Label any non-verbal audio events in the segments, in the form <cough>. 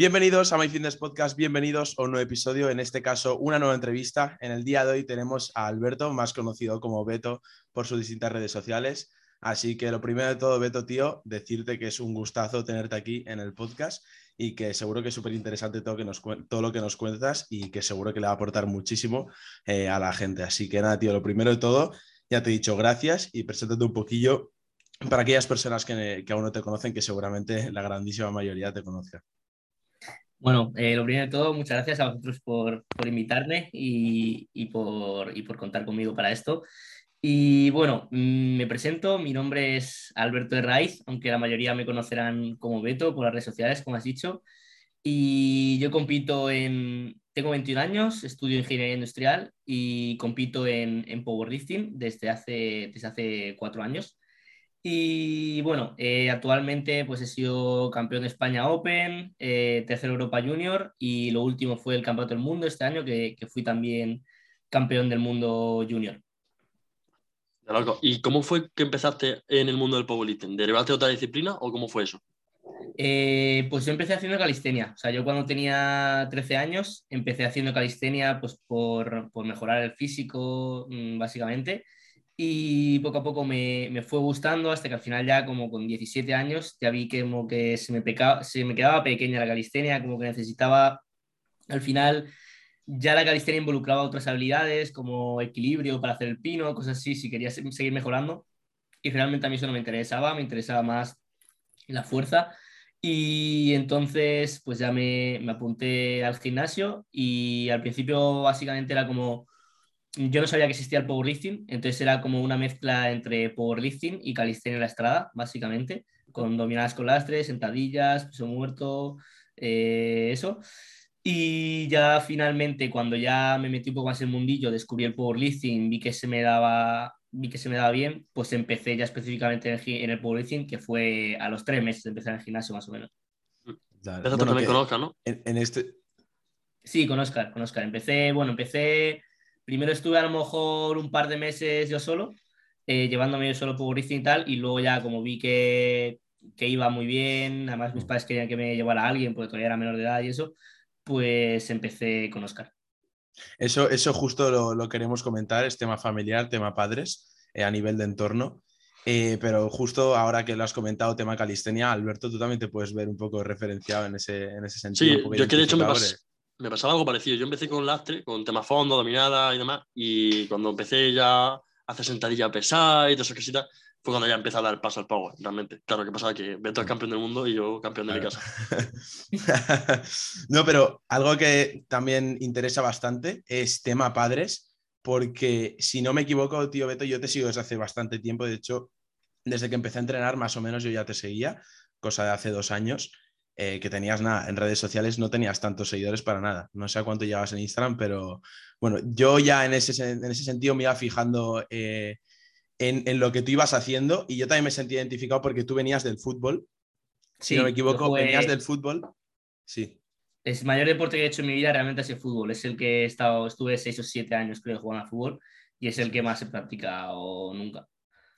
Bienvenidos a My Fitness Podcast, bienvenidos a un nuevo episodio, en este caso una nueva entrevista. En el día de hoy tenemos a Alberto, más conocido como Beto por sus distintas redes sociales. Así que lo primero de todo, Beto, tío, decirte que es un gustazo tenerte aquí en el podcast y que seguro que es súper interesante todo, lo que nos cuentas y que seguro que le va a aportar muchísimo eh, a la gente. Así que nada, tío, lo primero de todo, ya te he dicho gracias y preséntate un poquillo para aquellas personas que, que aún no te conocen, que seguramente la grandísima mayoría te conozca. Bueno, eh, lo primero de todo, muchas gracias a vosotros por, por invitarme y, y, por, y, por, contar conmigo para esto. Y bueno, mm, me presento, mi nombre es Alberto de Raiz, aunque la mayoría me conocerán como Beto por las redes sociales, como has dicho. Y yo compito en, tengo 21 años, estudio ingeniería industrial y compito en, en powerlifting desde hace, desde hace cuatro años. Y bueno, eh, actualmente pues he sido campeón de España Open, eh, tercero Europa Junior y lo último fue el Campeonato del Mundo este año, que, que fui también campeón del mundo junior. ¿Y cómo fue que empezaste en el mundo del powerlifting? ¿Derivaste de otra disciplina o cómo fue eso? Eh, pues yo empecé haciendo calistenia. O sea, yo cuando tenía 13 años empecé haciendo calistenia pues por, por mejorar el físico, mm, básicamente y poco a poco me, me, fue gustando hasta que al final ya como con 17 años ya vi que como que se me, pecaba, se me quedaba pequeña la calistenia, como que necesitaba al final ya la calistenia involucraba otras habilidades como equilibrio para hacer el pino, cosas así, si quería seguir mejorando. Y realmente a mí eso no me interesaba, me interesaba más la fuerza. Y entonces pues ya me, me apunté al gimnasio y al principio básicamente era como yo no sabía que existía el powerlifting, entonces era como una mezcla entre powerlifting y calistenia en la estrada, básicamente, con dominadas con lastres, sentadillas, peso muerto, eh, eso. Y ya finalmente, cuando ya me metí un poco más en el mundillo, descubrí el powerlifting, vi que se me daba, vi que se me daba bien, pues empecé ya específicamente en el, powerlifting, que fue a los tres meses de empezar en el gimnasio, más o menos. Eso también conozca, ¿no? En, en, este... Sí, con Oscar, con Oscar. Empecé, bueno, empecé primero estuve a lo mejor un par de meses yo solo, eh, llevándome yo solo por y tal, y luego ya como vi que, que, iba muy bien, además mis mm. padres querían que me llevara a alguien porque todavía era menor de edad y eso, pues empecé con Oscar. Eso, eso justo lo, lo queremos comentar, es tema familiar, tema padres, eh, a nivel de entorno. Eh, pero justo ahora que lo has comentado, tema calistenia, Alberto, tú también te puedes ver un poco referenciado en ese, en ese sentido. Sí, yo que de hecho me, pas me pasaba algo parecido. Yo empecé con lastre, con tema fondo, dominada y demás, y cuando empecé ya a hacer sentadilla pesada y todas esas cositas, fue cuando ya empecé a dar paso al power, realmente. Claro, que pasaba que Beto es campeón del mundo y yo campeón de mi casa. <laughs> no, pero algo que también interesa bastante es tema padres, porque si no me equivoco, tío Beto, yo te sigo desde hace bastante tiempo. De hecho, desde que empecé a entrenar, más o menos yo ya te seguía, cosa de hace dos años. Eh, que tenías nada, en redes sociales no tenías tantos seguidores para nada. No sé a cuánto llevas en Instagram, pero bueno, yo ya en ese, en ese sentido me iba fijando eh, en, en, lo que tú ibas haciendo y yo también me sentí identificado porque tú venías del fútbol. Si no me equivoco, venías del fútbol. Sí. Es el mayor deporte que he hecho en mi vida realmente ha sido fútbol. Es el que he estado, estuve seis o siete años creo jugando a fútbol y es el que más he practicado nunca.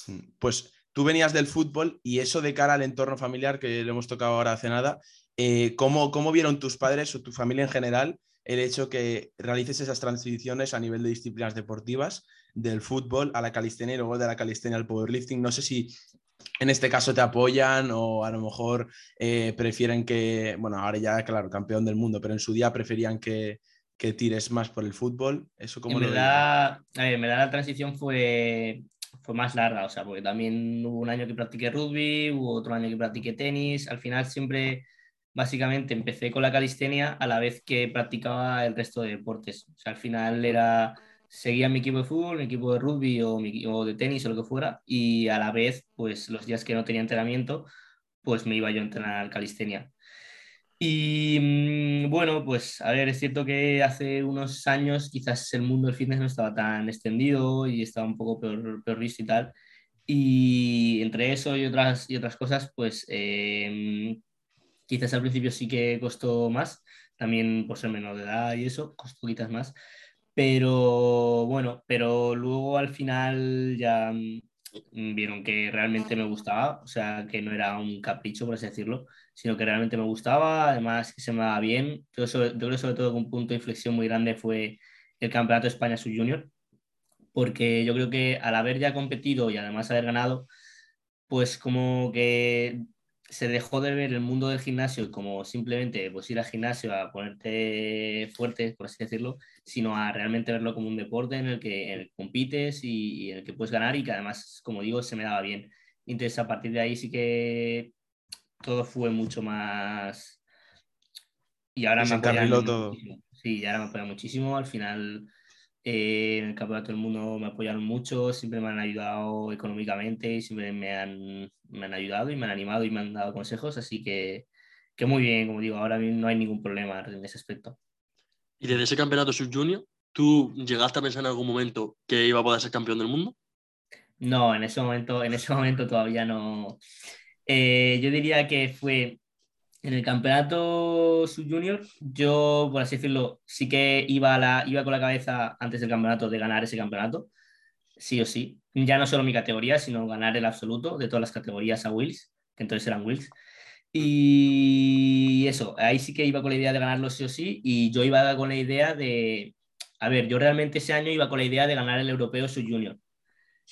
Mm, pues tú venías del fútbol y eso de cara al entorno familiar, que le hemos tocado ahora hace nada, eh, ¿cómo, ¿cómo, vieron tus padres o tu familia en general el hecho que realices esas transiciones a nivel de disciplinas deportivas, del fútbol a la calistenia y luego de la calistenia al powerlifting? No sé si en este caso te apoyan o a lo mejor eh, prefieren que, bueno, ahora ya, claro, campeón del mundo, pero en su día preferían que, que tires más por el fútbol. ¿Eso cómo en verdad, a ver, en verdad la transición fue fue más larga, o sea, porque también hubo un año que practiqué rugby, hubo otro año que practiqué tenis, al final siempre, básicamente, empecé con la calistenia a la vez que practicaba el resto de deportes, o sea, al final era, seguía mi equipo de fútbol, mi equipo de rugby o, mi, o de tenis o lo que fuera, y a la vez, pues los días que no tenía entrenamiento, pues me iba yo a entrenar calistenia. Y mm, bueno, pues a ver, es cierto que hace unos años quizás el mundo del fitness no estaba tan extendido y estaba un poco peor, peor visto y tal. Y entre eso y otras, y otras cosas, pues em, quizás al principio sí que costó más, también por ser menor de edad y eso, costó quizás más. Pero bueno, pero luego al final ya mm, vieron que realmente me gustaba, o sea, que no era un capricho, por así decirlo, sino que realmente me gustaba, además que se me daba bien. Yo, sobre, yo creo sobre todo que un punto de inflexión muy grande fue el Campeonato de España Sub-Junior, porque yo creo que al haber ya competido y además haber ganado, pues como que se dejó de ver el mundo del gimnasio como simplemente pues, ir al gimnasio a ponerte fuerte, por así decirlo, sino a realmente verlo como un deporte en el que, compites y, en el que puedes ganar y que además, como digo, se me daba bien. Entonces, a partir de ahí sí que todo fue mucho más... Y ahora me apoya todo. Sí, ahora me apoya muchísimo. Al final eh, en el Campeonato del Mundo me apoyaron mucho, siempre me han ayudado económicamente y siempre me han, me han ayudado y me han animado y me han dado consejos, así que, que muy bien, como digo, ahora no hay ningún problema en ese aspecto. ¿Y desde ese campeonato sub-junior, tú llegaste a pensar en algún momento que iba a poder ser campeón del mundo? No, en ese momento, en ese momento todavía no. Eh, yo diría que fue en el campeonato sub-junior, yo, por así decirlo, sí que iba, la, iba con la cabeza antes del campeonato de ganar ese campeonato, sí o sí. Ya no solo mi categoría, sino ganar el absoluto de todas las categorías a Wills, que entonces eran Wills. Y eso, ahí sí que iba con la idea de ganarlo sí o sí, y yo iba con la idea de, a ver, yo realmente ese año iba con la idea de ganar el europeo sub-junior.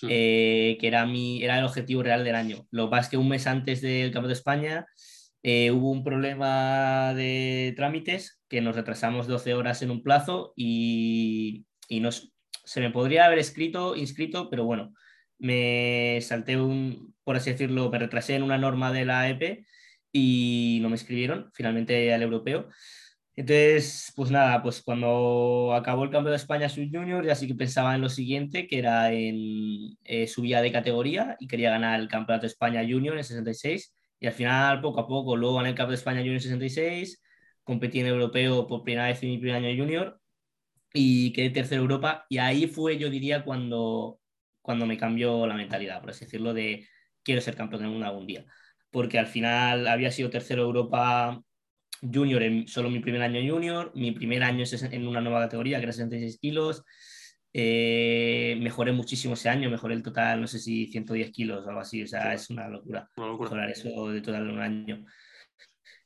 Eh, que era, mi, era el objetivo real del año. Lo que pasa es que un mes antes del Campeonato de España eh, hubo un problema de trámites que nos retrasamos 12 horas en un plazo y, y nos, se me podría haber escrito, inscrito, pero bueno, me salté un, por así decirlo, me retrasé en una norma de la EP y no me escribieron finalmente al europeo. Entonces, pues nada, pues cuando acabó el Campeonato de España Sub Junior, ya sí que pensaba en lo siguiente, que era en eh, subida de categoría y quería ganar el Campeonato de España Junior en 66 y al final, poco a poco, luego gané el Cup de España Junior 66, competí en europeo por primera vez en mi primer año junior y quedé tercero Europa. Y ahí fue, yo diría, cuando, cuando me cambió la mentalidad, por así decirlo, de quiero ser campeón del mundo algún día. Porque al final había sido tercero Europa junior en solo mi primer año junior, mi primer año en una nueva categoría que era 66 kilos eh, mejoré muchísimo ese año, mejoré el total, no sé si 110 kilos o algo así, o sea, es una locura, mejorar eso de total en un año.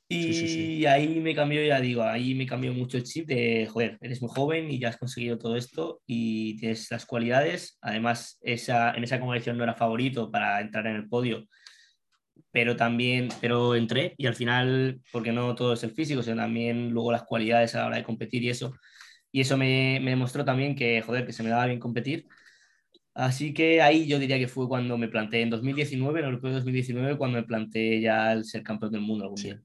Y ahí me cambió, ya digo, ahí me cambió mucho el chip de, joder, eres muy joven y ya has conseguido todo esto y tienes las cualidades. Además, esa, en esa competición no era favorito para entrar en el podio, pero también, pero entré y al final, porque no todo es el físico, sino también luego las cualidades a la hora de competir y eso, y eso me, me demostró también que, joder, que se me daba bien competir. Así que ahí yo diría que fue cuando me planteé, en 2019, en el Europeo de 2019, cuando me planteé ya el ser campeón del mundo algún sí. día.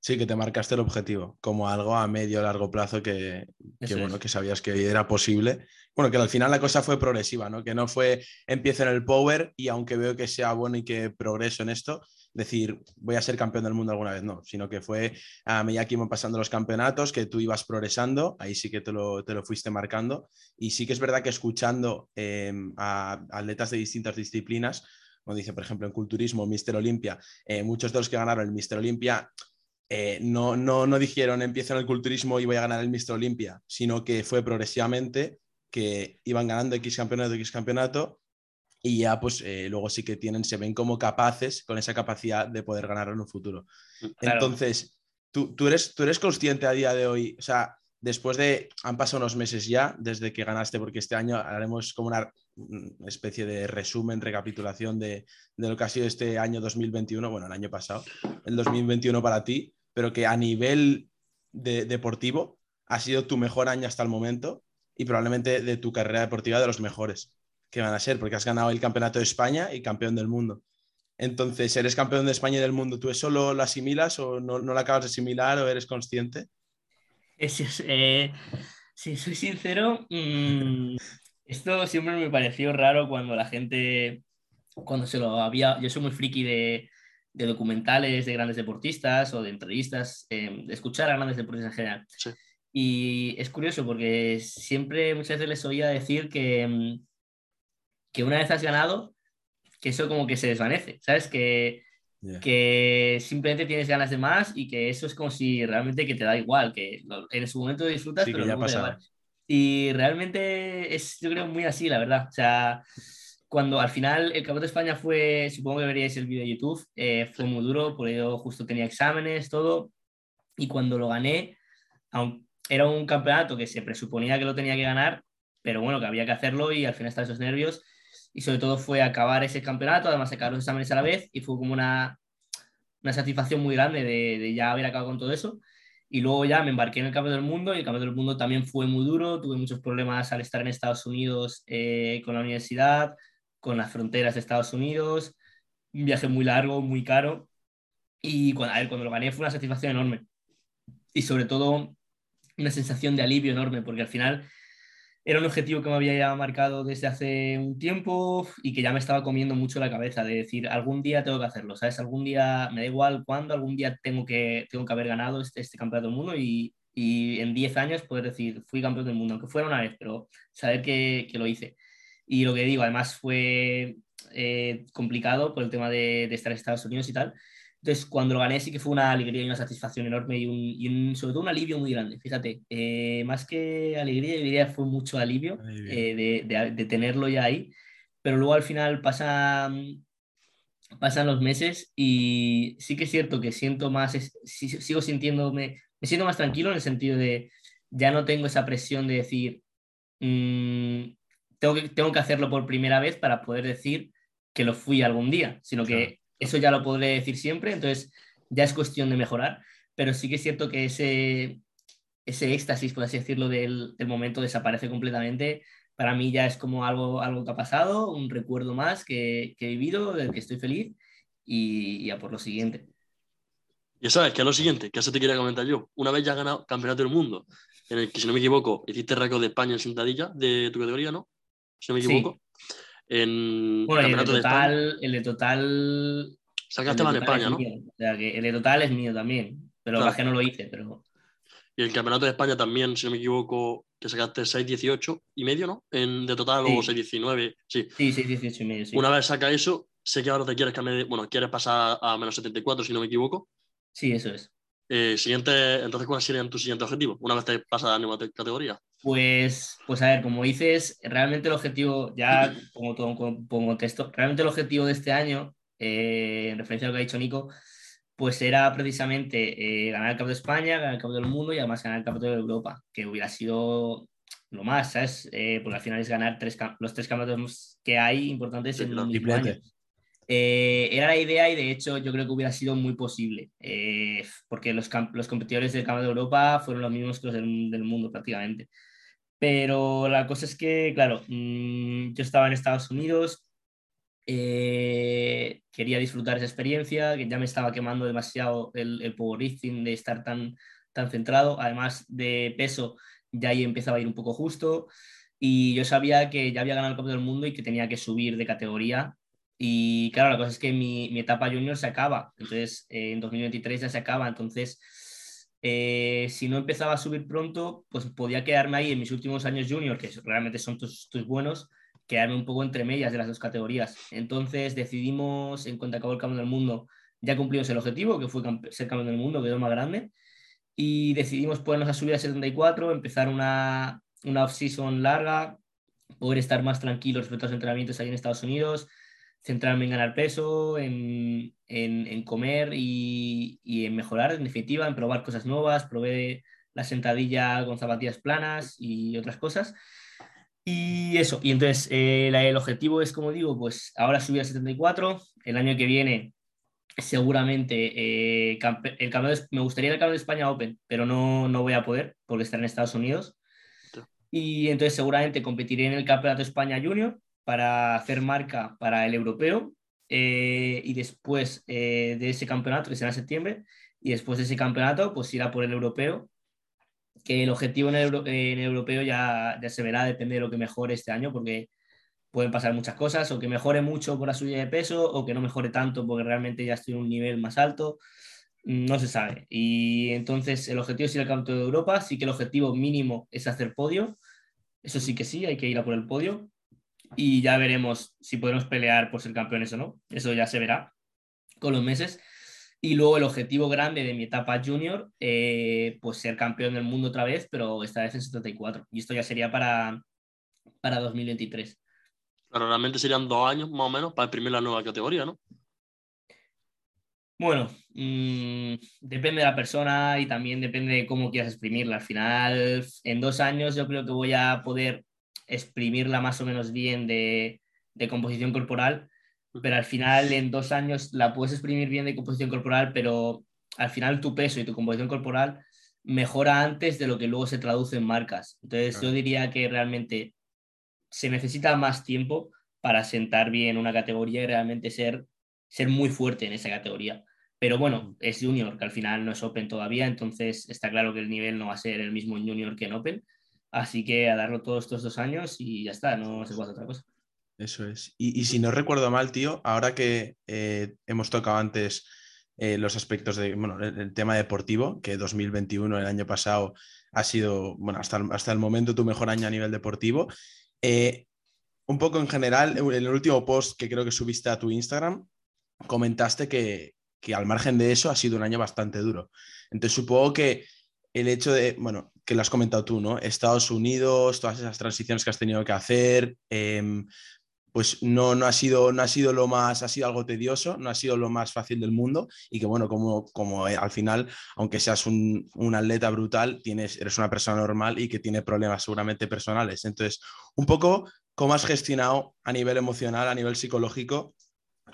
Sí, que te marcaste el objetivo como algo a medio o largo plazo que, que bueno, que sabías que era posible. Bueno, que al final la cosa fue progresiva, ¿no? Que no fue empiezo en el power y aunque veo que sea bueno y que progreso en esto, decir, voy a ser campeón del mundo alguna vez, no, sino que fue a medida que iban pasando los campeonatos, que tú ibas progresando, ahí sí que te lo, te lo fuiste marcando. Y sí que es verdad que escuchando em, a atletas de distintas disciplinas, como dice, por ejemplo, en culturismo, Mister Olimpia, eh, muchos de los que ganaron el Mister Olimpia eh, no, no, no dijeron empiezo en el culturismo y voy a ganar el Mister Olimpia, sino que fue progresivamente que iban ganando X campeonato, X campeonato y ya pues eh, luego sí que tienen, se ven como capaces con esa capacidad de poder ganar en un futuro. Mm, Entonces, ¿tú, tú, eres, tú eres consciente a día de hoy, o sea, después de, han pasado unos meses ya desde que ganaste, porque este año haremos como una especie de resumen, recapitulación de, de lo que ha sido este año 2021, bueno, el año pasado, el 2021 para ti, pero que a nivel de, deportivo ha sido tu mejor año hasta el momento y probablemente de tu carrera deportiva de los mejores que van a ser, porque has ganado el campeonato de España y campeón del mundo. Entonces, ¿eres campeón de España y del mundo? ¿Tú eso lo, asimilas o no, no, lo acabas de asimilar o eres consciente? Eh, si soy sincero, mm, esto siempre me pareció raro cuando la gente, cuando se lo había, yo soy muy friki de, de documentales de grandes deportistas o de entrevistas, eh, de escuchar a grandes deportistas en general. Sí. Y es curioso porque siempre muchas veces les oía decir que, mm, que una vez has ganado, que eso como que se desvanece, ¿sabes? Que, Ya. que simplemente tienes ganas de más y que eso es como si realmente que te da igual, que lo- en su momento disfrutas, Sí, pero ya igual. Y realmente es, yo creo, muy así, la verdad. O sea, cuando al final el Campeonato de España fue, supongo que veríais el vídeo de YouTube, eh, fue muy duro, porque yo justo tenía exámenes, todo, y cuando lo gané, aun- era un campeonato que se presuponía que lo tenía que ganar, pero bueno, que había que hacerlo y al final estaban esos nervios, y sobre todo fue acabar ese campeonato, además sacar los exámenes a la vez, y fue como una, una satisfacción muy grande de, de ya haber acabado con todo eso. Y luego ya me embarqué en el Campeonato del Mundo y el Campeonato del Mundo también fue muy duro. Tuve muchos problemas al estar en Estados Unidos eh, con la universidad, con las fronteras de Estados Unidos. Un viaje muy largo, muy caro. Y cuando, a ver, cuando lo gané fue una satisfacción enorme. Y sobre todo una sensación de alivio enorme, porque al final era un objetivo que me había ya marcado desde hace un tiempo y que ya me estaba comiendo mucho la cabeza de decir, algún día tengo que hacerlo, ¿sabes? Algún día, me da igual cuándo, algún día tengo que, tengo que haber ganado este, este campeonato del mundo y, y en 10 años poder decir, fui campeón del mundo, aunque fuera una vez, pero saber que, que lo hice. Y lo que digo, además fue eh, complicado por el tema de, de estar en Estados Unidos y tal. Entonces, cuando lo gané, sí que fue una alegría y una satisfacción enorme y, un, y un, sobre todo un alivio muy grande. Fíjate, eh, más que alegría, diría fue mucho alivio, eh, de, de, de, tenerlo ya ahí. Pero luego al final pasan, pasan los meses y sí que es cierto que siento más, es, sigo sintiéndome, me siento más tranquilo en el sentido de ya no tengo esa presión de decir, mmm, tengo, que, tengo que hacerlo por primera vez para poder decir que lo fui algún día, sino que eso ya lo podré decir siempre, entonces ya es cuestión de mejorar, pero sí que es cierto que ese, ese éxtasis, por así decirlo, del, del, momento desaparece completamente. Para mí ya es como algo, algo que ha pasado, un recuerdo más que, que he vivido, del que estoy feliz y, y, a por lo siguiente. Ya sabes, que es lo siguiente, que eso te quería comentar yo. Una vez ya has ganado Campeonato del Mundo, en el que, si no me equivoco, hiciste récord de España en sentadilla de tu categoría, ¿no? Si no me equivoco. Sí. En bueno, el de, campeonato total, de el de total. Sacaste más en España, ¿no? Mío. O sea, que el de total es mío también. Pero claro. que no lo hice, pero. Y el campeonato de España también, si no me equivoco, que sacaste 6-18 y medio, ¿no? En, de total sí. o 6-19. Sí, sí 6-18 y medio. Sí. Una vez saca eso, sé que ahora te quieres cambiar, de, bueno, quieres pasar a menos 74, si no me equivoco. Sí, eso es. Eh, siguiente, entonces, ¿cuáles serían tus siguientes objetivos una vez te pasas a nueva categoría? Pues, pues a ver, como dices, realmente el objetivo, ya pongo todo pongo contexto, realmente el objetivo de este año, eh, en referencia a lo que ha dicho Nico, pues era precisamente eh, ganar el Campeonato de España, ganar el Campeonato del Mundo y además ganar el Campeonato de Europa, que hubiera sido lo más, ¿sabes? Eh, porque al final es ganar tres, los tres campeonatos que hay importantes Sí, en un mismo año. Eh, era la idea y de hecho yo creo que hubiera sido muy posible, eh, porque los, los, competidores del Campeonato de Europa fueron los mismos que los del, del mundo prácticamente. Pero la cosa es que, claro, mmm, yo estaba en Estados Unidos, eh, quería disfrutar esa experiencia, que ya me estaba quemando demasiado el, el powerlifting de estar tan, tan centrado, además de peso, ya ahí empezaba a ir un poco justo. Y yo sabía que ya había ganado el Campeonato del Mundo y que tenía que subir de categoría y claro, la cosa es que mi, mi etapa junior se acaba, entonces eh, en 2023 ya se acaba, entonces eh, si no empezaba a subir pronto, pues podía quedarme ahí en mis últimos años junior, que realmente son tus, tus buenos, quedarme un poco entre medias de las dos categorías. Entonces decidimos, en cuanto acabó el Campeón del Mundo, ya cumplimos el objetivo, que fue ser campeón del mundo, que es lo más grande, y decidimos ponernos a subir a 74, empezar una, una off-season larga, poder estar más tranquilos respecto a los entrenamientos ahí en Estados Unidos, centrarme en ganar peso, en, en, en comer y, y, en mejorar, en definitiva, en probar cosas nuevas. Probé la sentadilla con zapatillas planas y otras cosas. Y eso, y entonces eh, la, el objetivo es, como digo, pues ahora subir a 74, el año que viene seguramente eh, el campeón me gustaría el campeón de España Open, pero no, no voy a poder porque estar en Estados Unidos. Y entonces seguramente competiré en el Campeonato de España Junior, para hacer marca para el europeo eh, y después eh, de ese campeonato, que será en septiembre, y después de ese campeonato, pues irá por el europeo, que el objetivo en el, europeo ya, ya, se verá, depende de lo que mejore este año, porque pueden pasar muchas cosas, o que mejore mucho por la subida de peso, o que no mejore tanto porque realmente ya estoy en un nivel más alto. No se sabe. Y entonces el objetivo es ir al campeonato de Europa. Sí que el objetivo mínimo es hacer podio. Eso sí que sí, hay que ir a por el podio. Y ya veremos si podemos pelear por ser campeones o no. Eso ya se verá con los meses. Y luego el objetivo grande de mi etapa junior, eh, pues ser campeón del mundo otra vez, pero esta vez en 74. Y esto ya sería para, para 2023. Claro, realmente serían dos años más o menos para imprimir la nueva categoría, ¿no? Bueno, mm, depende de la persona y también depende de cómo quieras exprimirla. Al final, en dos años yo creo que voy a poder exprimirla más o menos bien de, de composición corporal pero al final en dos años la puedes exprimir bien de composición corporal, pero al final tu peso y tu composición corporal mejora antes de lo que luego se traduce en marcas. Entonces yo diría que realmente se necesita más tiempo para sentar bien una categoría y realmente ser, ser muy fuerte en esa categoría. Pero bueno, es junior, que al final no es Open todavía, entonces está claro que el nivel no va a ser el mismo en junior que en Open. Así que a darlo todos estos dos años y ya está, no se puede hacer otra cosa. Eso es. Y, si no recuerdo mal, tío, ahora que eh, hemos tocado antes eh, los aspectos de, bueno, el, tema deportivo, que 2021, el año pasado, ha sido, bueno, hasta, hasta el momento tu mejor año a nivel deportivo. Eh, un poco en general, en el último post que creo que subiste a tu Instagram, comentaste que, que al margen de eso ha sido un año bastante duro. Entonces supongo que el hecho de, bueno, que lo has comentado tú, ¿no? Estados Unidos, todas esas transiciones que has tenido que hacer, em, pues no, no, ha sido, no ha sido lo más, ha sido algo tedioso, no ha sido lo más fácil del mundo y que bueno, como, como eh, al final, aunque seas un, atleta brutal, tienes, eres una persona normal y que tiene problemas seguramente personales. Entonces, un poco, ¿cómo has gestionado a nivel emocional, a nivel psicológico,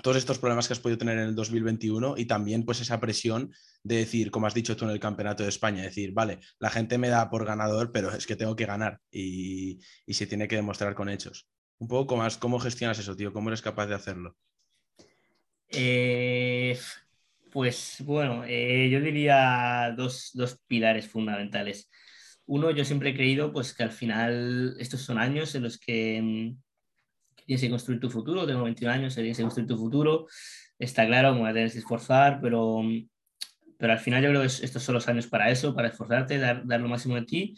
todos estos problemas que has podido tener en el 2021 y también pues esa presión de decir, como has dicho tú en el Campeonato de España, decir, vale, la gente me da por ganador, pero es que tengo que ganar y, y se tiene que demostrar con hechos un poco más, ¿cómo gestionas eso, tío? ¿Cómo eres capaz de hacerlo? Eh, pues bueno, eh, yo diría dos, pilares fundamentales. Uno, yo siempre he creído pues, que al final estos son años en los que, mm, tienes que construir tu futuro. Tengo 21 años, tienes que construir tu futuro. Está claro, me voy a tener que esforzar, pero, pero al final yo creo que estos son los años para eso, para esforzarte, dar, dar lo máximo de ti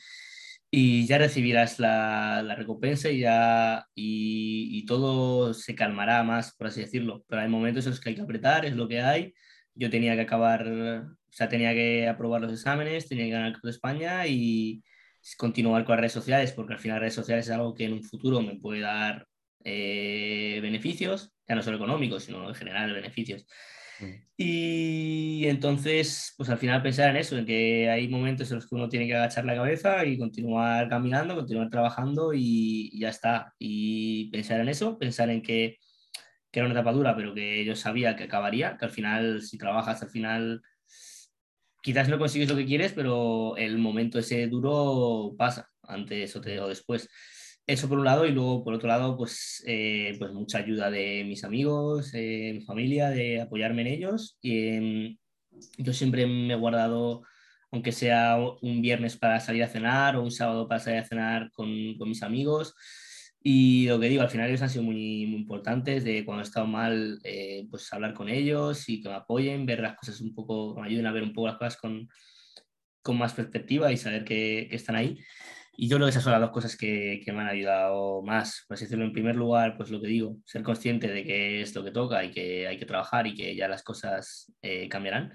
y ya recibirás la, la recompensa y, ya, y, todo se calmará más, por así decirlo. Pero hay momentos en los que hay que apretar, es lo que hay. Yo tenía que acabar, o sea, tenía que aprobar los exámenes, tenía que ganar el Club de España y continuar con las redes sociales, porque al final redes sociales es algo que en un futuro me puede dar eh, beneficios, ya no solo económicos, sino en general beneficios. Mm. Y entonces, pues al final pensar en eso, en que hay momentos en los que uno tiene que agachar la cabeza y continuar caminando, continuar trabajando y, ya está. Y pensar en eso, pensar en que, que, era una etapa dura, pero que yo sabía que acabaría, que al final, si trabajas, al final quizás no consigues lo que quieres, pero el momento ese duro pasa, antes o después. Eso por un lado y luego por otro lado, pues, eh, pues mucha ayuda de mis amigos, eh, mi familia, de apoyarme en ellos. Y, em, yo siempre me he guardado, aunque sea un viernes para salir a cenar o un sábado para salir a cenar con, con mis amigos. Y lo que digo, al final ellos han sido muy, muy importantes, de cuando he estado mal, eh, pues hablar con ellos y que me apoyen, ver las cosas un poco, me ayuden a ver un poco las cosas con, con más perspectiva y saber que, que están ahí. Y yo creo que esas son las dos cosas que, que, me han ayudado más. Por así decirlo, en primer lugar, pues lo que digo, ser consciente de que es lo que toca y que hay que trabajar y que ya las cosas eh, cambiarán,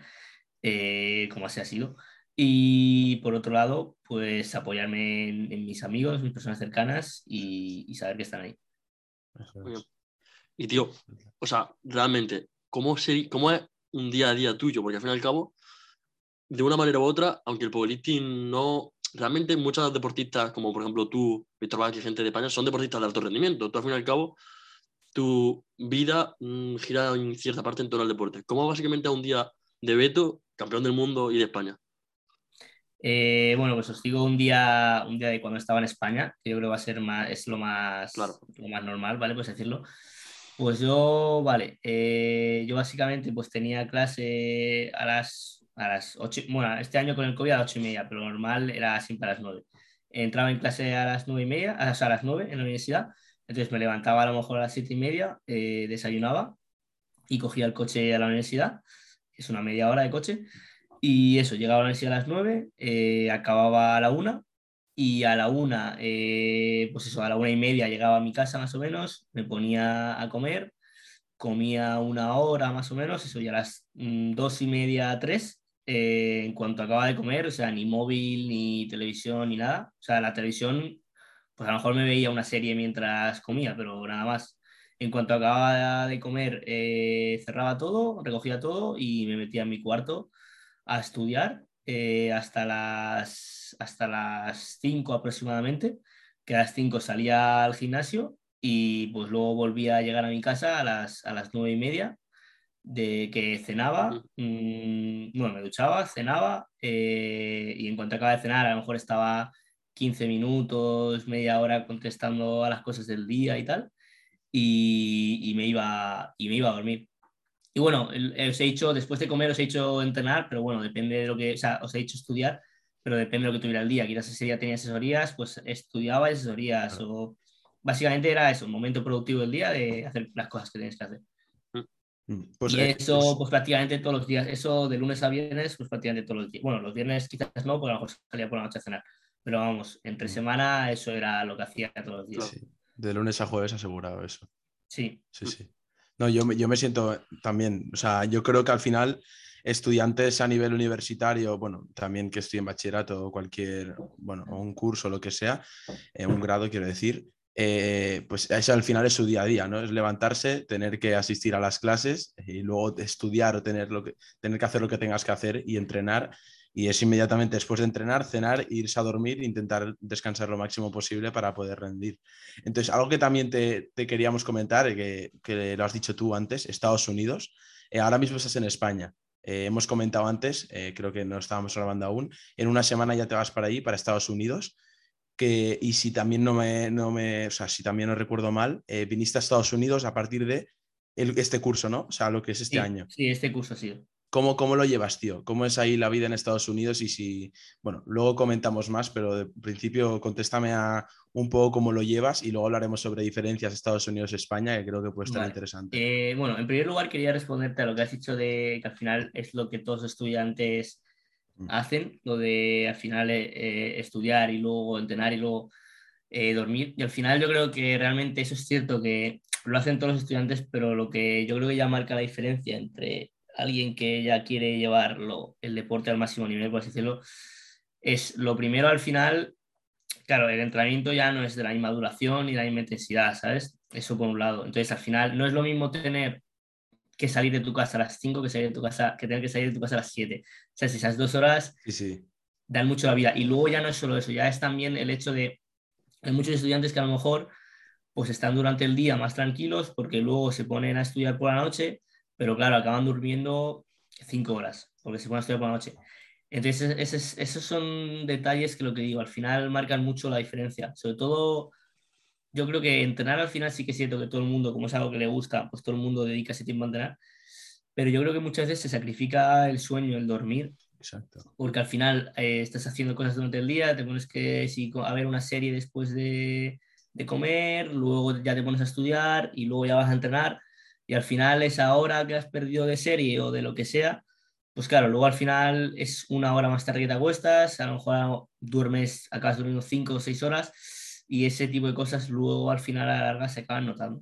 eh, como así ha sido. Y por otro lado, pues apoyarme en, mis amigos, mis personas cercanas y, y saber que están ahí. Y tío, o sea, realmente, ¿cómo, ¿cómo es un día a día tuyo? Porque al fin y al cabo, de una manera u otra, aunque el powerlifting no realmente muchos deportistas, como por ejemplo tú, Víctor Vázquez gente de España, son deportistas de alto rendimiento. Tú, al fin y al cabo, tu vida mm, gira en cierta parte en torno al deporte. ¿Cómo básicamente a un día de Beto, campeón del mundo y de España? Eh, bueno, pues os digo un día, un día de cuando estaba en España, que yo creo que va a ser más, es lo más, claro. lo más normal, ¿vale? Pues decirlo. Pues yo, vale, eh, yo básicamente pues tenía clase a las a las 8, bueno, este año con el COVID a las 8 y media, pero normal era siempre a las 9. Entraba en clase a las 9 y media, o sea, a las 9 en la universidad, Entonces me levantaba a lo mejor a las siete y media, eh, desayunaba y cogía el coche a la universidad, es una media hora de coche, y eso, llegaba a la universidad a las nueve, eh, acababa a la una, y a la una, eh, pues eso, a la una y media llegaba a mi casa más o menos, me ponía a comer, comía una hora más o menos, eso ya a las mm, dos y media, tres, en cuanto acababa de comer, o sea, ni móvil, ni televisión, ni nada. O sea, la televisión, pues a lo mejor me veía una serie mientras comía, pero nada más. En cuanto acababa de comer, eh, cerraba todo, recogía todo y me metía en mi cuarto a estudiar eh, hasta, las, hasta las 5 aproximadamente, que a las 5 salía al gimnasio y pues luego volvía a llegar a mi casa a las, a las 9 y media de que cenaba, mm, bueno, me duchaba, cenaba eh, y en cuanto acaba de cenar a lo mejor estaba 15 minutos, media hora contestando a las cosas del día y tal y, me, iba, y me iba a dormir. Y bueno, os he dicho, después de comer os he hecho entrenar, pero bueno, depende de lo que, o sea, os he dicho estudiar, pero depende de lo que tuviera el día. Quizás ese día tenía asesorías, pues estudiaba asesorías o básicamente era eso, un momento productivo del día de hacer las cosas que tienes que hacer. Mm, pues, y eh, eso, pues, pues... prácticamente todos los días, eso de lunes a viernes, pues prácticamente todos los días. Bueno, los viernes quizás no, porque a lo mejor salía por la noche a cenar. Pero vamos, entre mm. semana eso era lo que hacía todos los días. De lunes a jueves asegurado eso. Sí. Sí, sí. No, yo, yo me siento también, o sea, yo creo que al final estudiantes a nivel universitario, bueno, también que estudien bachillerato o cualquier, bueno, un curso, lo que sea, eh, un grado quiero decir, eh, pues eso al final es su día a día, ¿no? Es levantarse, tener que asistir a las clases y luego estudiar o tener, lo que, tener que hacer lo que tengas que hacer y entrenar y es inmediatamente después de entrenar, cenar, irse a dormir intentar descansar lo máximo posible para poder rendir. Entonces, algo que también te, queríamos comentar, que, que, lo has dicho tú antes, Estados Unidos, eh, ahora mismo estás en España. Eh, hemos comentado antes, eh, creo que no estábamos grabando aún, en una semana ya te vas para ahí, para Estados Unidos. Que, y si también no me, no me, o sea, si también no recuerdo mal, viniste a Estados Unidos a partir de este curso, ¿no? O sea, lo que es este año. Sí, este curso sí. ¿Cómo, ¿Cómo lo llevas, tío? ¿Cómo es ahí la vida en Estados Unidos? Y si, bueno, luego comentamos más, pero de principio contéstame a un poco cómo lo llevas y luego hablaremos sobre diferencias Estados Unidos-España, que creo que puede estar interesante. Eh, bueno, en primer lugar quería responderte a lo que has dicho de que al final es lo que todos los estudiantes. Hacen, lo de al final eh, eh, estudiar y luego entrenar y luego dormir. Y al final yo creo que realmente eso es cierto que lo hacen todos los estudiantes, pero lo que yo creo que ya marca la diferencia entre alguien que ya quiere llevarlo, el deporte al máximo nivel, por así decirlo, es lo primero al final, claro, el entrenamiento ya no es de la misma duración ni la misma intensidad, ¿sabes? Eso por un lado. Entonces, al final, no es lo mismo tener que salir de tu casa a las 5 que salir de tu casa, que tener que salir de tu casa a las 7. O sea, si esas dos horas dan mucho la vida. Y luego ya no es solo eso, ya es también el hecho de, hay muchos estudiantes que a lo mejor pues están durante el día más tranquilos porque luego se ponen a estudiar por la noche pero claro, acaban durmiendo cinco horas, porque se ponen a estudiar por la noche. Entonces, esos, son detalles que lo que digo, al final marcan mucho la diferencia. Sobre todo, yo creo que entrenar al final sí que es cierto que todo el mundo, como es algo que le gusta, pues todo el mundo dedica ese tiempo a entrenar. Pero yo creo que muchas veces se sacrifica el sueño, el dormir. Exacto. Porque al final eh, estás haciendo cosas durante el día, te pones que si, a ver una serie después de, de comer, luego ya te pones a estudiar y luego ya vas a entrenar y al final esa hora que has perdido de serie o de lo que sea, pues claro, luego al final es una hora más tarde que te acuestas, a lo mejor duermes, acabas durmiendo cinco o seis horas y ese tipo de cosas luego al final a la larga se acaban notando.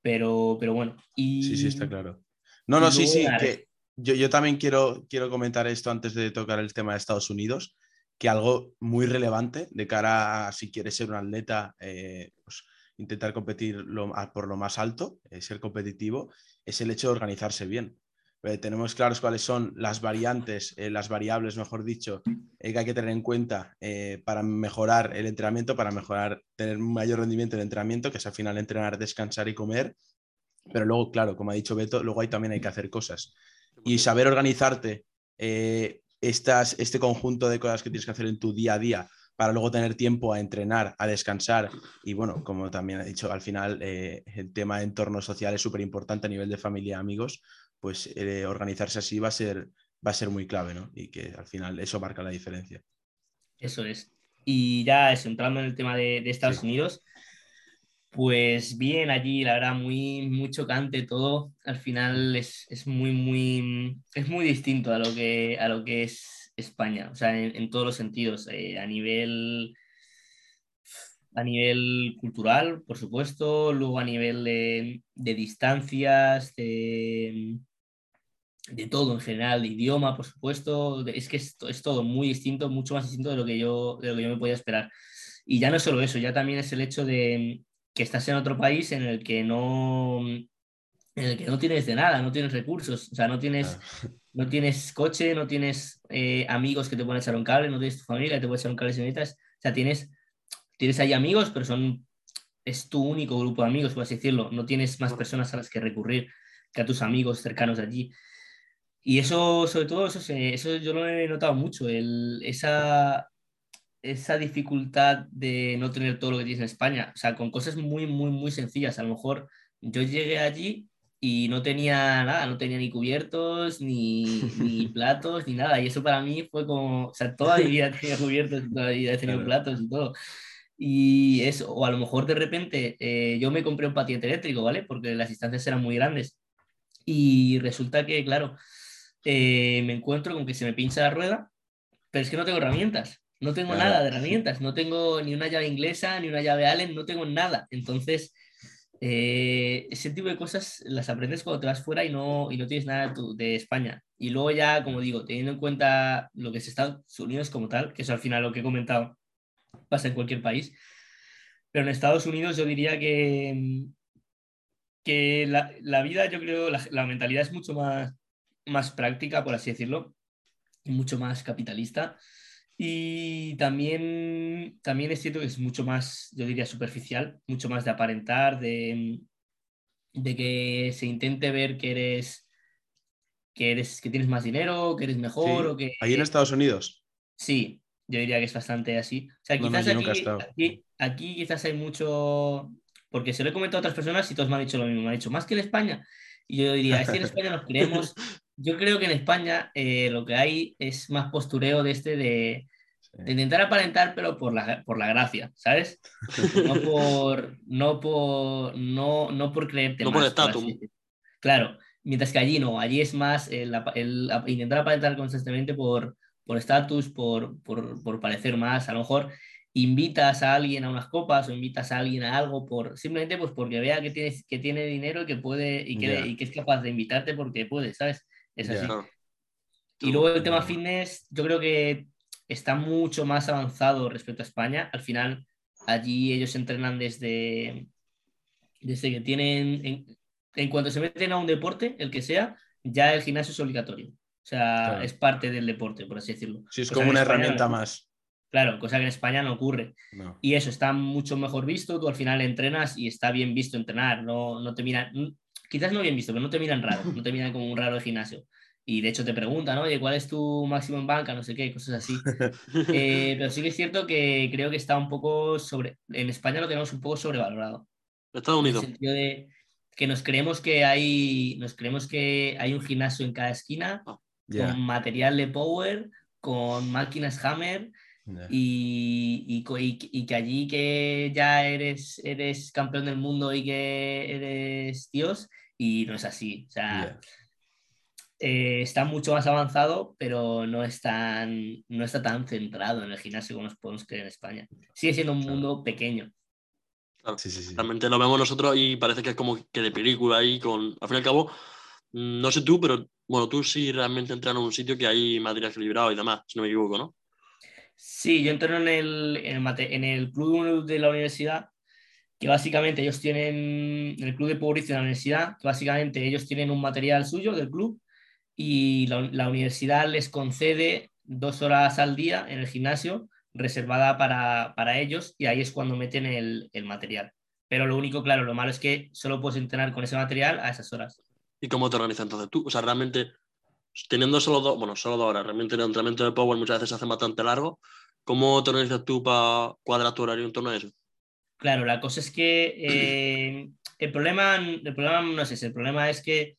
Pero, pero bueno. Y... Sí, sí, está claro. No, no, sí, sí, que yo, yo también quiero, quiero comentar esto antes de tocar el tema de Estados Unidos, que algo muy relevante de cara a si quieres ser un atleta, eh, pues, intentar competir por lo más alto, eh, ser competitivo, es el hecho de organizarse bien. Eh, tenemos claros cuáles son las variantes, eh, las variables, mejor dicho, que hay que tener en cuenta para mejorar el entrenamiento, para mejorar, tener un mayor rendimiento en el entrenamiento, que es al final entrenar, descansar y comer. Pero luego, claro, como ha dicho Beto, luego ahí también hay que hacer cosas. Y saber organizarte estas, este conjunto de cosas que tienes que hacer en tu día a día para luego tener tiempo a entrenar, a descansar. Y bueno, como también ha dicho, al final eh, el tema de entorno social es súper importante a nivel de familia y amigos, pues eh, organizarse así va a, ser, va a ser muy clave, ¿no? Y que al final eso marca la diferencia. Eso es. Y ya entrando en el tema de, Estados Unidos, Pues bien, allí la verdad muy, muy chocante todo. Al final es, es muy, muy, es muy distinto a lo que, a lo que es España, o sea, en, en todos los sentidos, eh, a nivel a nivel cultural, por supuesto, luego a nivel de, de distancias, de, de, todo en general, de idioma, por supuesto, es que es, es, todo muy distinto, mucho más distinto de lo, que yo, de lo que yo me podía esperar. Y ya no solo eso, ya también es el hecho de que estás en otro país en el que no, en el que no tienes de nada, no tienes recursos, o sea, no tienes, no tienes coche, no tienes eh, amigos que te pueden echar un cable, no tienes tu familia que te puede echar un cable si necesitas, o sea, tienes tienes ahí amigos, pero son, es tu único grupo de amigos, por así decirlo. No tienes más personas a las que recurrir que a tus amigos cercanos allí. Y eso, sobre todo, eso, eso yo lo he notado mucho, el, esa, esa dificultad de no tener todo lo que tienes en España. O sea, con cosas muy, muy, muy sencillas. A lo mejor yo llegué allí y no tenía nada, no tenía ni cubiertos, ni, <laughs> ni platos, ni nada. Y eso para mí fue como, o sea, toda mi vida tenía cubiertos, toda mi vida he tenido platos y todo. Y eso, o a lo mejor de repente eh, yo me compré un patinete eléctrico, ¿vale? Porque las distancias eran muy grandes. Y resulta que, claro, eh, me encuentro con que se me pincha la rueda, pero es que no tengo herramientas. No tengo claro. nada de herramientas. No tengo ni una llave inglesa, ni una llave Allen, no tengo nada. Entonces, eh, ese tipo de cosas las aprendes cuando te vas fuera y no, y no tienes nada de España. Y luego ya, como digo, teniendo en cuenta lo que es Estados Unidos como tal, que es al final lo que he comentado, pasa en cualquier país. Pero en Estados Unidos yo diría que, que la, la vida, yo creo, la, la, mentalidad es mucho más, más práctica, por así decirlo, y mucho más capitalista. Y también, también es cierto que es mucho más, yo diría, superficial, mucho más de aparentar, de, de que se intente ver que eres, que eres, que tienes más dinero, que eres mejor. Sí. O que, Ahí en Estados Unidos. Sí, yo diría que es bastante así. O sea, quizás no, aquí, aquí, aquí, quizás hay mucho, porque se lo he comentado a otras personas y todos me han dicho lo mismo, me han dicho, más que en España. Y yo diría, es que en España nos creemos, yo creo que en España eh, lo que hay es más postureo de este de, de, intentar aparentar, pero por la, por la gracia, ¿sabes? No <laughs> por, no por, no, no por creerte. No más, por estatus. Claro, mientras que allí no, allí es más el, el, el intentar aparentar constantemente por por estatus, por, por, por, parecer más. A lo mejor invitas a alguien a unas copas o invitas a alguien a algo por simplemente pues porque vea que, tienes, que tiene dinero y que puede y que, yeah. y que es capaz de invitarte porque puede, ¿sabes? Es así. Yeah. Y luego el tema fitness, yo creo que está mucho más avanzado respecto a España. Al final, allí ellos entrenan desde, desde que tienen, en, en cuanto se meten a un deporte, el que sea, ya el gimnasio es obligatorio. O sea, claro. es parte del deporte, por así decirlo. Sí, es cosa como una herramienta no más. Claro, cosa que en España no ocurre. No. Y eso está mucho mejor visto. Tú al final entrenas y está bien visto entrenar. No, no te miran, quizás no bien visto, pero no te miran raro. No te miran como un raro de gimnasio. Y de hecho te preguntan, oye, ¿cuál es tu máximo en banca? No sé qué, cosas así. <laughs> eh, pero sí que es cierto que creo que está un poco sobre. En España lo tenemos un poco sobrevalorado. Estados Unidos. En el sentido de que nos creemos que hay, nos creemos que hay un gimnasio en cada esquina. Yeah. con material de power, con máquinas Hammer yeah. y, y, y, que allí que ya eres, eres campeón del mundo y que eres Dios y no es así. O sea, yeah. eh, está mucho más avanzado, pero no, es tan, no está tan centrado en el gimnasio como nos podemos creer en España. Sigue siendo un mundo pequeño. Claro. Sí, sí, sí. Realmente lo vemos nosotros y parece que es como que de película y con, al fin y al cabo, no sé tú, pero bueno, tú sí realmente entrenas en un sitio que hay material equilibrado y demás, si no me equivoco, ¿no? Sí, yo entreno en el, en el, en el club de la universidad, que básicamente ellos tienen, en el club de pobreza de la universidad, que básicamente ellos tienen un material suyo del club y la, la universidad les concede dos horas al día en el gimnasio reservada para, para ellos y ahí es cuando meten el, el material. Pero lo único, claro, lo malo es que solo puedes entrenar con ese material a esas horas. ¿Y cómo te organizas entonces tú? O sea, realmente, teniendo solo dos, bueno, solo dos horas, realmente el entrenamiento de Power muchas veces se hace bastante largo. ¿Cómo te organizas tú para cuadrar tu horario en torno a eso? Claro, la cosa es que eh, el, problema, el problema no es ese, el problema es que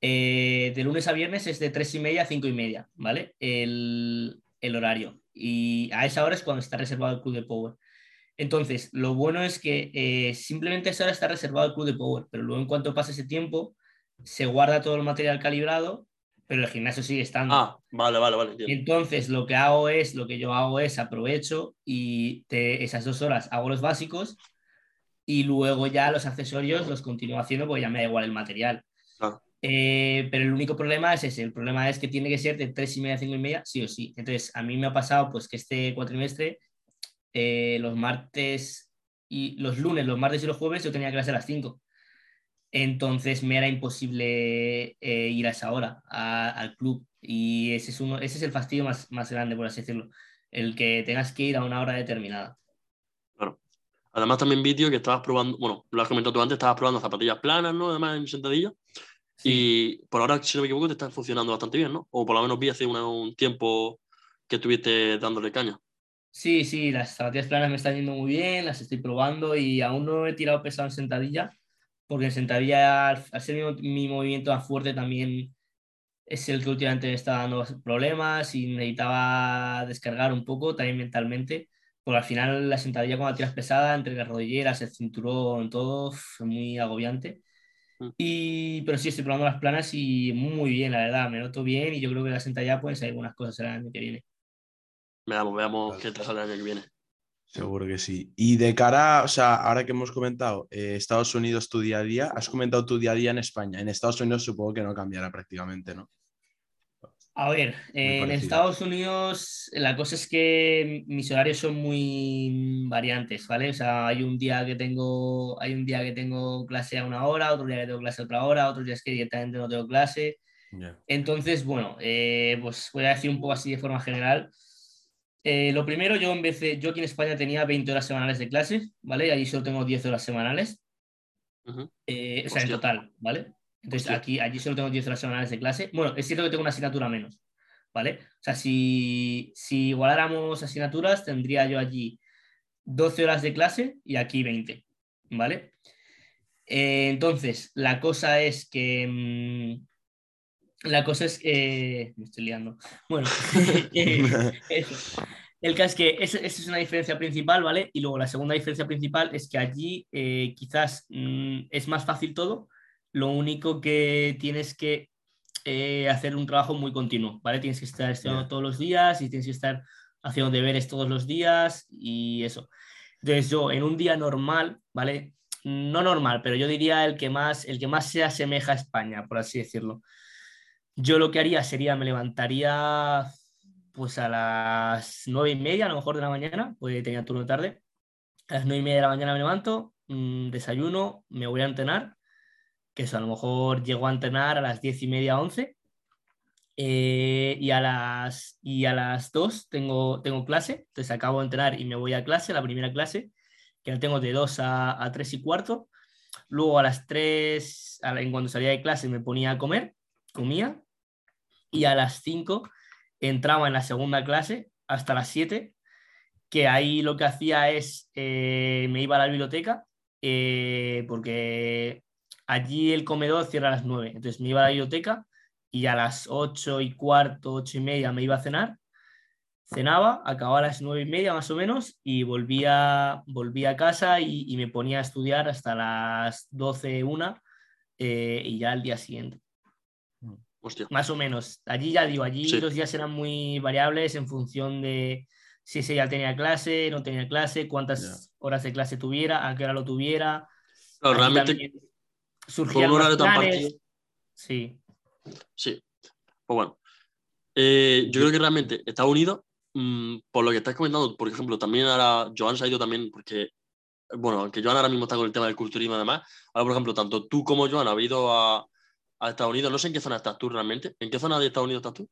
eh, de lunes a viernes es de tres y media a cinco y media, ¿vale? El, el, horario. Y a esa hora es cuando está reservado el club de Power. Entonces, lo bueno es que eh, simplemente eso ahora está reservado al club de Power, pero luego en cuanto pase ese tiempo, se guarda todo el material calibrado, pero el gimnasio sigue estando. Ah, vale, vale, vale. Entonces, lo que hago es, lo que yo hago es aprovecho y te- esas dos horas hago los básicos y luego ya los accesorios los continúo haciendo porque ya me da igual el material. Claro. Eh, pero el único problema es ese, el problema es que tiene que ser de tres y media a cinco y media, sí o sí. Entonces, a mí me ha pasado pues que este cuatrimestre, eh, los martes y los lunes, los martes y los jueves yo tenía clase a las 5. Entonces me era imposible eh, ir a esa hora a- al club. Y ese es, uno, ese es el fastidio más, más grande, por así decirlo. El que tengas que ir a una hora determinada. Además, también vídeo que estabas probando, bueno, lo has comentado tú antes, estabas probando zapatillas planas, ¿no? Además, en sentadilla. Y por ahora, si no me equivoco, te están funcionando bastante bien, ¿no? O por lo menos vi hace una- un tiempo que estuviste dándole caña. Sí, sí, las zapatillas planas me están yendo muy bien, las estoy probando y aún no he tirado pesado en sentadilla, porque en sentadilla, al, al ser mi, mi movimiento más fuerte, también es el que últimamente me está dando problemas y necesitaba descargar un poco también mentalmente, porque al final la sentadilla cuando tiras pesada, entre las rodilleras, el cinturón, todo, es muy agobiante. Mm. Y, pero sí, estoy probando las planas y muy bien, la verdad, me noto bien y yo creo que la sentadilla pueden ser algunas cosas el año que viene. Veamos, veamos Vale. qué te sale el año que viene. Seguro que sí. Y de cara, o sea, ahora que hemos comentado eh, Estados Unidos tu día a día, has comentado tu día a día en España. En Estados Unidos supongo que no cambiará prácticamente, ¿no? A ver, eh, en. Estados Unidos la cosa es que mis horarios son muy variantes, ¿vale? O sea, hay un día que tengo, hay un día que tengo clase a una hora, otro día que tengo clase a otra hora, otros días que directamente no tengo clase. Entonces, bueno, eh, pues voy a decir un poco así de forma general. Eh, lo primero, yo en vez de, yo aquí en España tenía 20 horas semanales de clase, ¿vale? Allí solo tengo 10 horas semanales. Eh, o sea, en total, ¿vale? Entonces, Hostia. aquí, allí solo tengo 10 horas semanales de clase. Bueno, es cierto que tengo una asignatura menos, ¿vale? O sea, si, si igualáramos asignaturas, tendría yo allí 12 horas de clase y aquí 20, ¿vale? Eh, entonces, la cosa es que... mm, la cosa es que... me estoy liando. Bueno, <laughs> <laughs> eh, eso. El caso es que esa, es una diferencia principal, ¿vale? Y luego la segunda diferencia principal es que allí eh, quizás mm, es más fácil todo, lo único que tienes que eh, hacer un trabajo muy continuo, ¿vale? Tienes que estar estudiando todos los días y tienes que estar haciendo deberes todos los días y eso. Entonces yo en un día normal, ¿vale? No normal, pero yo diría el que más, el que más se asemeja a España, por así decirlo. Yo lo que haría sería, me levantaría pues a las nueve y media, a lo mejor de la mañana, porque tenía turno de tarde. A las nueve y media de la mañana me levanto, mm, desayuno, me voy a entrenar, que eso a lo mejor llego a entrenar a las diez y media, once. eh, y, a las, y a las dos tengo, tengo clase, entonces acabo de entrenar y me voy a clase, la primera clase, que la tengo de dos a, a tres y cuarto. Luego a las tres, a la- en cuando salía de clase, me ponía a comer, comía, y a las cinco entraba en la segunda clase hasta las 7, que ahí lo que hacía es, eh, me iba a la biblioteca, eh, porque allí el comedor cierra a las 9, entonces me iba a la biblioteca y a las 8 y cuarto, 8 y media me iba a cenar, cenaba, acababa a las 9 y media más o menos y volvía, volvía a casa y, y me ponía a estudiar hasta las 12, 1 eh, y ya al día siguiente. Hostia. Más o menos. Allí ya digo, allí Sí. los días eran muy variables en función de si ese ya tenía clase, no tenía clase, cuántas Ya. horas de clase tuviera, a qué hora lo tuviera. Aquí realmente, surgían un los horario tan planes. partido. Sí, Sí. Pues bueno. Eh, yo creo que realmente Estados Unidos, mm, por lo que estás comentando, por ejemplo, también ahora Joan se ha ido también, porque, bueno, aunque Joan ahora mismo está con el tema del culturismo y demás, ahora, por ejemplo, tanto tú como Joan habéis ido a, a Estados Unidos, no sé en qué zona estás tú realmente, ¿en qué zona de Estados Unidos estás tú?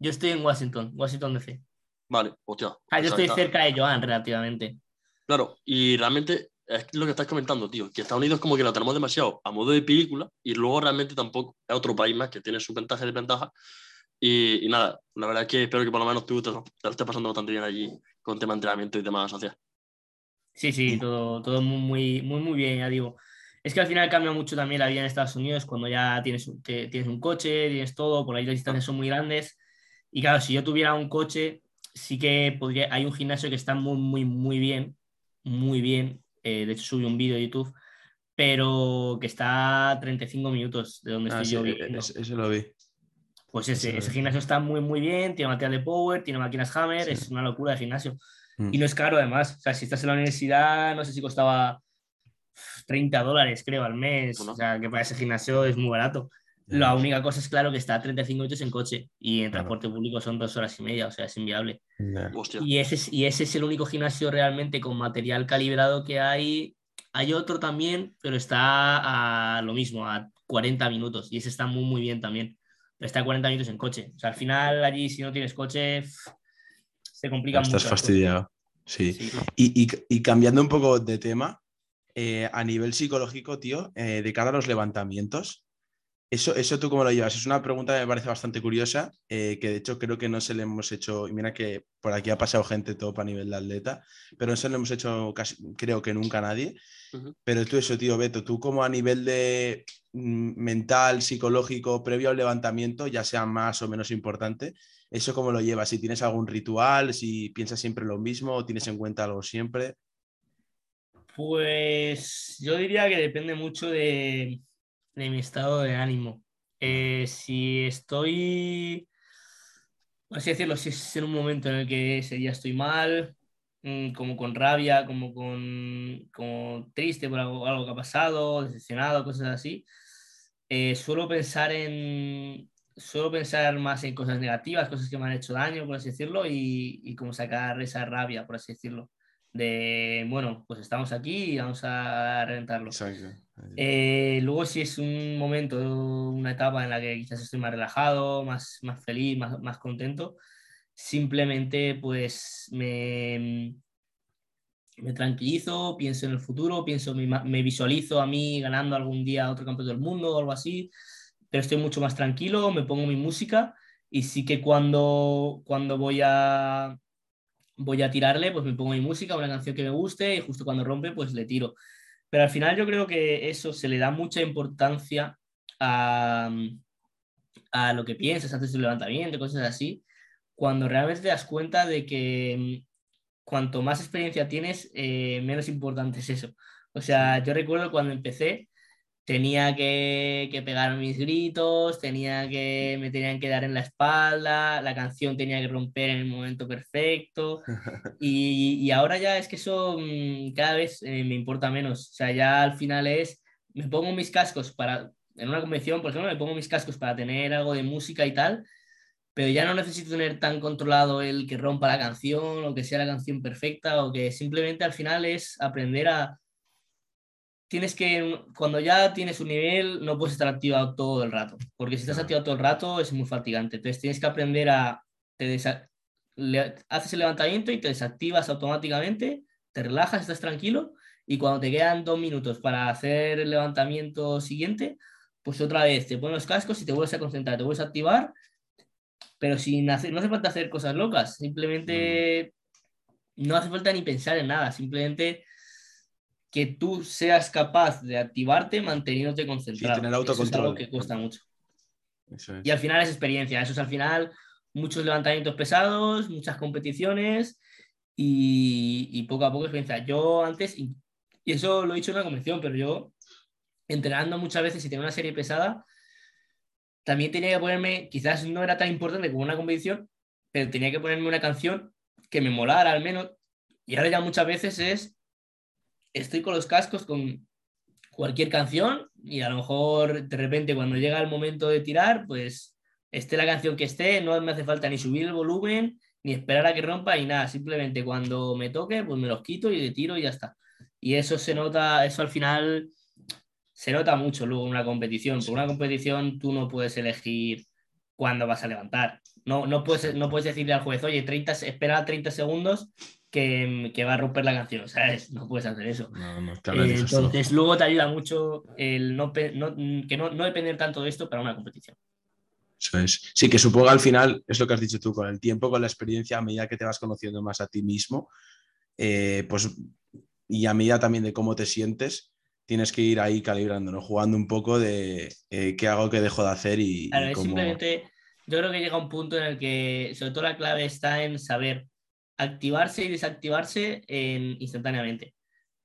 yo estoy en Washington, Washington DC. Vale, hostia. Ah, yo sea, estoy está- cerca de Joan relativamente. Claro, y realmente es lo que estás comentando, tío, que Estados Unidos como que lo tenemos demasiado a modo de película y luego realmente tampoco es otro país más que tiene sus ventajas y desventajas. Y, y nada, la verdad es que espero que por lo menos tú te, te lo estés pasando bastante bien allí con tema de entrenamiento y demás social. Sí, sí, todo, todo muy, muy, muy, muy bien, ya digo. Es que al final cambia mucho también la vida en Estados Unidos cuando ya tienes, un- te- tienes un coche, tienes todo, por ahí las distancias son muy grandes. Y claro, si yo tuviera un coche, sí que podría, hay un gimnasio que está muy, muy, muy bien, muy bien. Eh, de hecho, subí un vídeo de YouTube, pero que está a 35 minutos de donde Ah, estoy sí, yo e- viviendo. ese, ese lo vi. Pues ese, gimnasio está muy, muy bien, tiene material de power, tiene máquinas Hammer, Sí. es una locura de gimnasio. Mm. Y no es caro además. O sea, si estás en la universidad, no sé si costaba 30 dólares, creo, al mes. Bueno. O sea, que para ese gimnasio es muy barato. Ya La ves. única cosa es, claro, que está a 35 minutos en coche y en Claro. transporte público son dos horas y media, o sea, es inviable. Ya. Y ese, es, y ese es el único gimnasio realmente con material calibrado que hay. Hay otro también, pero está a lo mismo, a 40 minutos. Y ese está muy, muy bien también. Pero está a 40 minutos en coche. O sea, al final allí, si no tienes coche, se complica mucho. Estás las cosas. fastidiado. Sí. Sí. Y, y- y cambiando un poco de tema, eh, a nivel psicológico, tío, eh, de cara a los levantamientos, eso, ¿eso tú cómo lo llevas? Es una pregunta que me parece bastante curiosa, eh, que de hecho creo que no se le hemos hecho, y mira que por aquí ha pasado gente top a nivel de atleta, pero no se le hemos hecho casi, creo que nunca a nadie. Pero tú eso, tío, Beto, tú como a nivel de mm, mental, psicológico, previo al levantamiento, ya sea más o menos importante, ¿eso cómo lo llevas? Si tienes algún ritual, si piensas siempre lo mismo o tienes en cuenta algo siempre. Pues yo diría que depende mucho de, de mi estado de ánimo. Eh, si estoy, así decirlo, si es en un momento en el que ese día estoy mal, mm, como con rabia, como con triste por algo, algo que ha pasado, decepcionado, cosas así, eh, suelo pensar en, suelo pensar más en cosas negativas, cosas que me han hecho daño, por así decirlo, y, y como sacar esa rabia, por así decirlo de, bueno, pues estamos aquí y vamos a reventarlo. Exacto. Eh, luego si es un momento, una etapa en la que quizás estoy más relajado, más, más feliz, más, más contento, simplemente pues me, me tranquilizo, pienso en el futuro, pienso, me, me visualizo a mí ganando algún día otro campeonato del mundo o algo así, pero estoy mucho más tranquilo, me pongo mi música y sí que cuando, cuando voy a, voy a tirarle, pues me pongo mi música, una canción que me guste y justo cuando rompe, pues le tiro. Pero al final yo creo que eso se le da mucha importancia a, a lo que piensas antes del levantamiento, cosas así, cuando realmente te das cuenta de que mm, cuanto más experiencia tienes, eh, menos importante es eso. O sea, yo recuerdo cuando empecé, tenía que, que pegar mis gritos, tenía que, me tenían que dar en la espalda, la canción tenía que romper en el momento perfecto. <laughs> Y, y ahora ya es que eso mm, cada vez eh, me importa menos. O sea, ya al final es, me pongo mis cascos para, en una convención, por ejemplo, me pongo mis cascos para tener algo de música y tal, pero ya no necesito tener tan controlado el que rompa la canción o que sea la canción perfecta o que simplemente al final es aprender a... Tienes que, cuando ya tienes un nivel, no puedes estar activado todo el rato, porque si estás activado todo el rato es muy fatigante. Entonces tienes que aprender a... Te desa- le- haces el levantamiento y te desactivas automáticamente, te relajas, estás tranquilo y cuando te quedan dos minutos para hacer el levantamiento siguiente, pues otra vez te pones los cascos y te vuelves a concentrar, te vuelves a activar, pero sin hacer, no hace falta hacer cosas locas, simplemente no hace falta ni pensar en nada, simplemente que tú seas capaz de activarte manteniéndote concentrado. tener Eso es algo autocontrol. que cuesta mucho. Eso es. Y al final es experiencia, eso es al final muchos levantamientos pesados, muchas competiciones y, y poco a poco experiencia. Yo antes, y, y eso lo he dicho en una convención, pero yo entrenando muchas veces y tenía una serie pesada, también tenía que ponerme, quizás no era tan importante como una competición, pero tenía que ponerme una canción que me molara al menos. Y ahora ya muchas veces es, estoy con los cascos con cualquier canción y a lo mejor de repente cuando llega el momento de tirar, pues esté la canción que esté, no me hace falta ni subir el volumen, ni esperar a que rompa, ni nada. Simplemente cuando me toque, pues me los quito y le tiro y ya está. Y eso se nota, eso al final se nota mucho luego en una competición. Por una competición tú no puedes elegir cuándo vas a levantar. No, no, puedes, no puedes decirle al juez, oye, 30, espera 30 segundos que, que va a romper la canción. ¿sabes? No puedes hacer eso. No, no, de Eh, eso. entonces, luego te ayuda mucho el no, que no, no depender tanto de esto para una competición. Eso es. Sí, que supongo al final, es lo que has dicho tú, con el tiempo, con la experiencia, a medida que te vas conociendo más a ti mismo, eh, pues, y a medida también de cómo te sientes, tienes que ir ahí calibrando, ¿no? Jugando un poco de eh, qué hago, qué dejo de hacer y, y Claro, cómo- simplemente, yo creo que llega un punto en el que, sobre todo la clave está en saber activarse y desactivarse en, instantáneamente.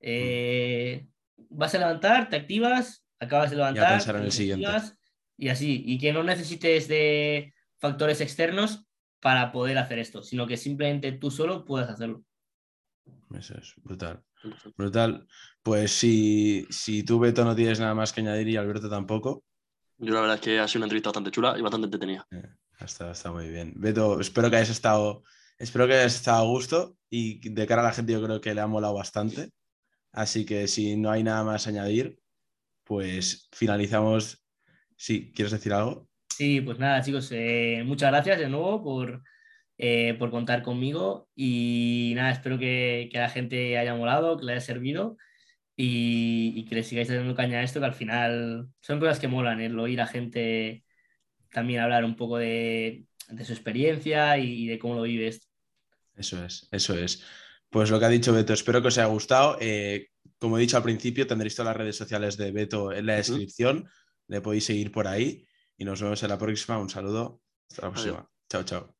Eh, vas a levantar, te activas, acabas de levantar. pensar en el te siguiente. activas, Y así, y que no necesites de factores externos para poder hacer esto, sino que simplemente tú solo puedes hacerlo. Eso es, brutal. Brutal. Pues si, si tú, Beto, no tienes nada más que añadir y Alberto tampoco, Yo la verdad es que ha sido una entrevista bastante chula y bastante entretenida. está, está muy bien. Beto, espero que hayas estado, espero que hayas estado a gusto y de cara a la gente yo creo que le ha molado bastante. Así que si no hay nada más a añadir, pues finalizamos. Sí, ¿quieres decir algo? Sí, pues nada, chicos, eh, muchas gracias de nuevo por, eh, por contar conmigo y nada, espero que, que la gente haya molado, que le haya servido y, y que le sigáis dando caña a esto, que al final son cosas que molan, el oír a gente también hablar un poco de, de su experiencia y, de cómo lo vives. Eso es, eso es. Pues lo que ha dicho Beto, espero que os haya gustado. Eh, como he dicho al principio, tendréis todas las redes sociales de Beto en la descripción. Le podéis seguir por ahí y nos vemos en la próxima. Un saludo. Hasta la próxima. Chao, chao.